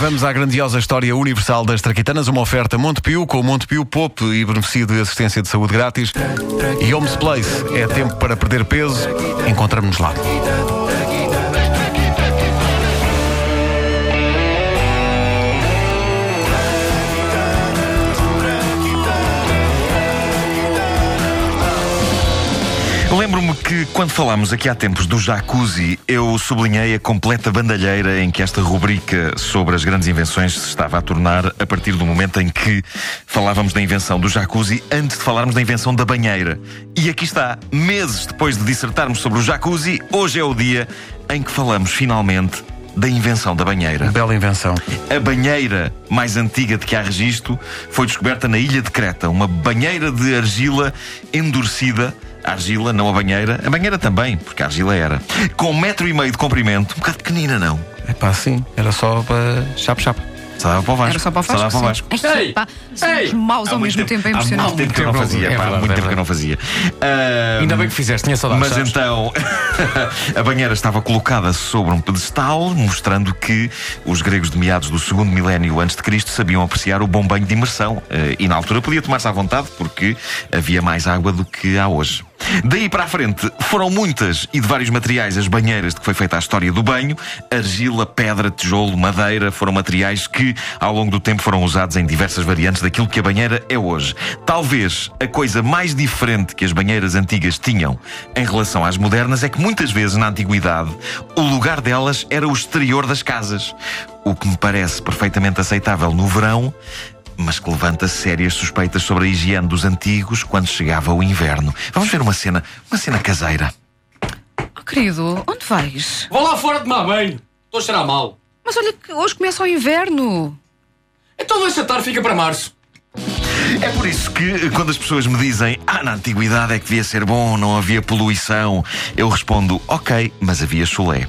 Vamos à grandiosa história universal das traquitanas, uma oferta Montepio com Montepio Pop e beneficio de assistência de saúde grátis. E Homes Place, é tempo para perder peso. Encontramos-nos lá. Que quando falámos aqui há tempos do jacuzzi, eu sublinhei a completa bandalheira em que esta rubrica sobre as grandes invenções se estava a tornar a partir do momento em que falávamos da invenção do jacuzzi antes de falarmos da invenção da banheira. E aqui está, meses depois de dissertarmos sobre o jacuzzi, hoje é o dia em que falamos finalmente da invenção da banheira. Bela invenção. A banheira mais antiga de que há registro foi descoberta na ilha de Creta, uma banheira de argila endurecida a argila, não a banheira. A banheira também, porque a argila era. Com um metro e meio de comprimento, um bocado pequenina, não? É pá, sim. Era só para chapa-chapa. Só dava para o Vasco. Era só para o Só dava Vasco. para o Vasco. sim. Ei! pá, somos Ei! maus ao mesmo tempo, é Há muito impressionante. tempo que eu não É fazia. verdade, pá, há é muito tempo que eu não fazia. Ah, Ainda bem que fizeste, tinha saudades. Mas sabes? então, a banheira estava colocada sobre um pedestal, mostrando que os gregos de meados do segundo milénio antes de Cristo sabiam apreciar o bom banho de imersão. Eh, E na altura podia tomar-se à vontade, porque havia mais água do que há hoje. Daí para a frente, foram muitas e de vários materiais as banheiras de que foi feita a história do banho. Argila, pedra, tijolo, madeira foram materiais que, ao longo do tempo, foram usados em diversas variantes daquilo que a banheira é hoje. Talvez a coisa mais diferente que as banheiras antigas tinham em relação às modernas é que muitas vezes na antiguidade o lugar delas era o exterior das casas. O que me parece perfeitamente aceitável no verão, mas que levanta sérias suspeitas sobre a higiene dos antigos quando chegava o inverno. Vamos ver uma cena, uma cena caseira. Oh, querido, onde vais? Vou lá fora tomar banho. Estou a cheirar mal. Mas olha que hoje começa o inverno. Então deixa estar, fica para março. É por isso que quando as pessoas me dizem Ah, na antiguidade é que devia ser bom, não havia poluição Eu respondo, ok, mas havia chulé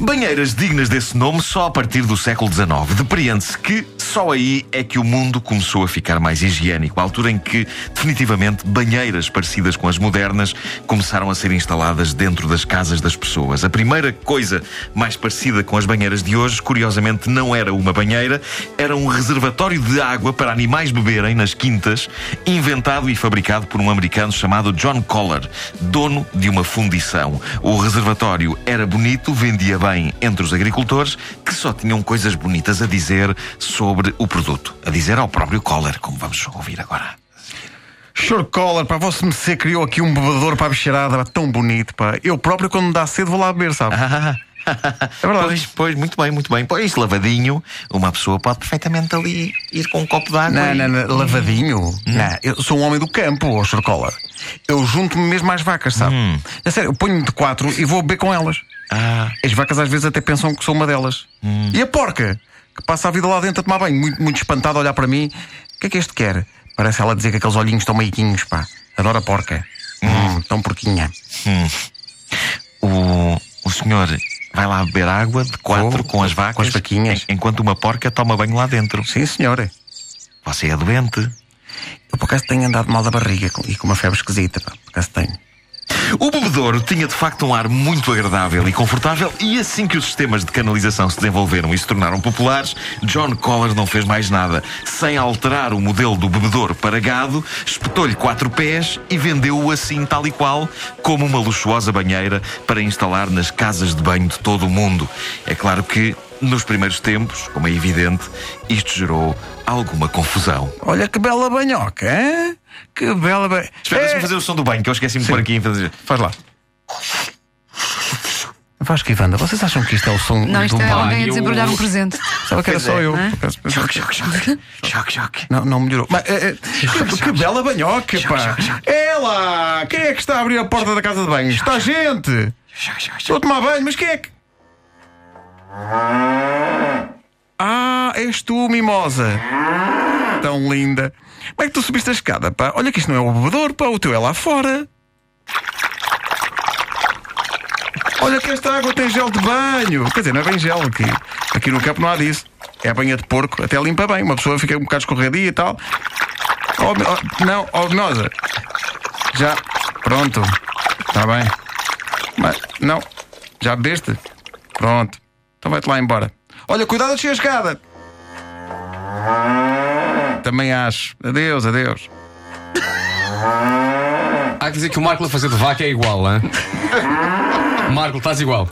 Banheiras dignas desse nome só a partir do século XIX. Depreende-se que só aí é que o mundo começou a ficar mais higiênico, a altura em que, definitivamente, banheiras parecidas com as modernas começaram a ser instaladas dentro das casas das pessoas. A primeira coisa mais parecida com as banheiras de hoje, curiosamente, não era uma banheira, era um reservatório de água para animais beberem nas quintas, inventado e fabricado por um americano chamado John Collar, dono de uma fundição. O reservatório era bonito, vendia bem entre os agricultores, que só tinham coisas bonitas a dizer sobre o produto. A dizer ao próprio Collar, como vamos ouvir agora. Sure Collar, pá, você me se criou aqui um bebedor para a bicharada, tão bonito, pá. Eu próprio, quando me dá cedo, vou lá beber, sabe? É verdade. Pois, pois, muito bem, muito bem. Pois, lavadinho, uma pessoa pode perfeitamente ali ir com um copo de água. Não, e- não, não, lavadinho. Hum. Não, eu sou um homem do campo, ó Sr. Collar. Eu junto-me mesmo às vacas, sabe? A sério, eu ponho-me de quatro e vou beber com elas. Hum. Ah, As vacas às vezes até pensam que sou uma delas. E a porca, que passa a vida lá dentro a tomar banho, muito, muito espantada a olhar para mim. O que é que este quer? Parece ela dizer que aqueles olhinhos estão meiquinhos, pá. Adoro a porca. Hum, tão porquinha. o, o senhor vai lá beber água de quatro Vou, com as com vacas. as vaquinhas. en- Enquanto uma porca toma banho lá dentro. Sim, senhora. Você é doente. Eu por acaso tenho andado mal da barriga com- e com uma febre esquisita, pá. Por acaso tenho. O bebedouro tinha de facto um ar muito agradável e confortável, e assim que os sistemas de canalização se desenvolveram e se tornaram populares, John Collar não fez mais nada. Sem alterar o modelo do bebedouro para gado, espetou-lhe quatro pés e vendeu-o assim, tal e qual, como uma luxuosa banheira para instalar nas casas de banho de todo o mundo. É claro que, nos primeiros tempos, como é evidente, isto gerou alguma confusão. Olha que bela banhoca, hein? Que bela banhoca. Espera, deixa-me fazer o som do banho, que eu esqueci-me de pôr aqui fazer. Faz lá. Vasco e Wanda, vocês acham que isto é o som Não, isto do é banho? alguém a eu- desembrulhar um presente. Sabe que era só é. eu. Por pensava- Choque, choque, choque. Choque, choque. Não, não melhorou. Mas, é, é, que, bela banhoca, pá! É lá! Quem é que está a abrir a porta da casa de banho? Está gente! Choque, choque, Estou a tomar banho, mas quem é que. Ah, és tu, mimosa! Tão linda! Como é que tu subiste a escada, pá? Olha que isto não é o bebedor, pá, o teu é lá fora! Olha que esta água tem gel de banho! Quer dizer, não é bem gel aqui. Aqui no campo não há disso. É a banha de porco, até limpa bem. Uma pessoa fica um bocado escorregadia e tal. Oh, oh, não, oh, Mimosa! Já, pronto. Está bem. Mas, não, já bebeste? Pronto. Então vai-te lá embora. Olha, cuidado a descer a escada. Também acho. Adeus, adeus. Há que dizer que o Marco a fazer de vaca é igual, hein? Marco, estás igual.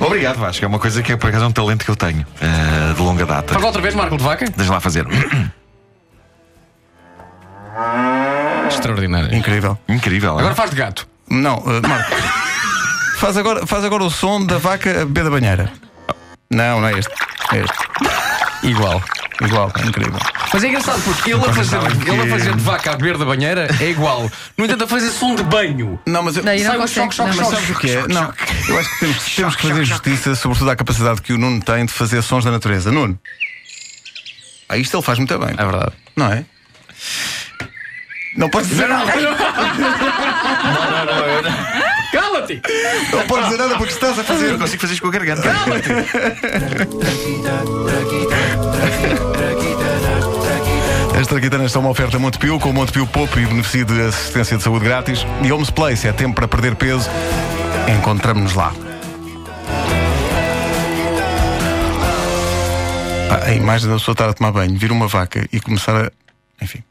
Obrigado, Vasco. É uma coisa que é por acaso um talento que eu tenho eh, de longa data. Faz outra vez, Marco de vaca? Deixa lá fazer. Extraordinário. Incrível. Incrível. Agora Agora faz de gato. Não, eh, Marco. faz, agora, faz agora o som da vaca a beber da banheira. Não, não é este. É este. Igual. Igual, é incrível. Mas é engraçado porque ele a, fazer, ele a fazer de vaca a beber da banheira é igual. No entanto, a fazer som de banho. Não, mas eu, não Sai um consegue. choque, choque, não, sabes o que é? Não, eu acho que temos, temos que fazer justiça, sobretudo à capacidade que o Nuno tem de fazer sons da natureza. Nuno. Ah, isto ele faz muito bem. É verdade. Não é? Não pode dizer nada. Cala-te! Não pode dizer nada porque estás a eu fazer. não consigo fazer isto com a garganta. As traquitanas são uma oferta Montepio, com o Montepio Poupo e beneficio de assistência de saúde grátis. E Homes Place, é tempo para perder peso. Encontramos-nos lá. Pá, a imagem da pessoa estar a tomar banho, vir uma vaca e começar a. Enfim.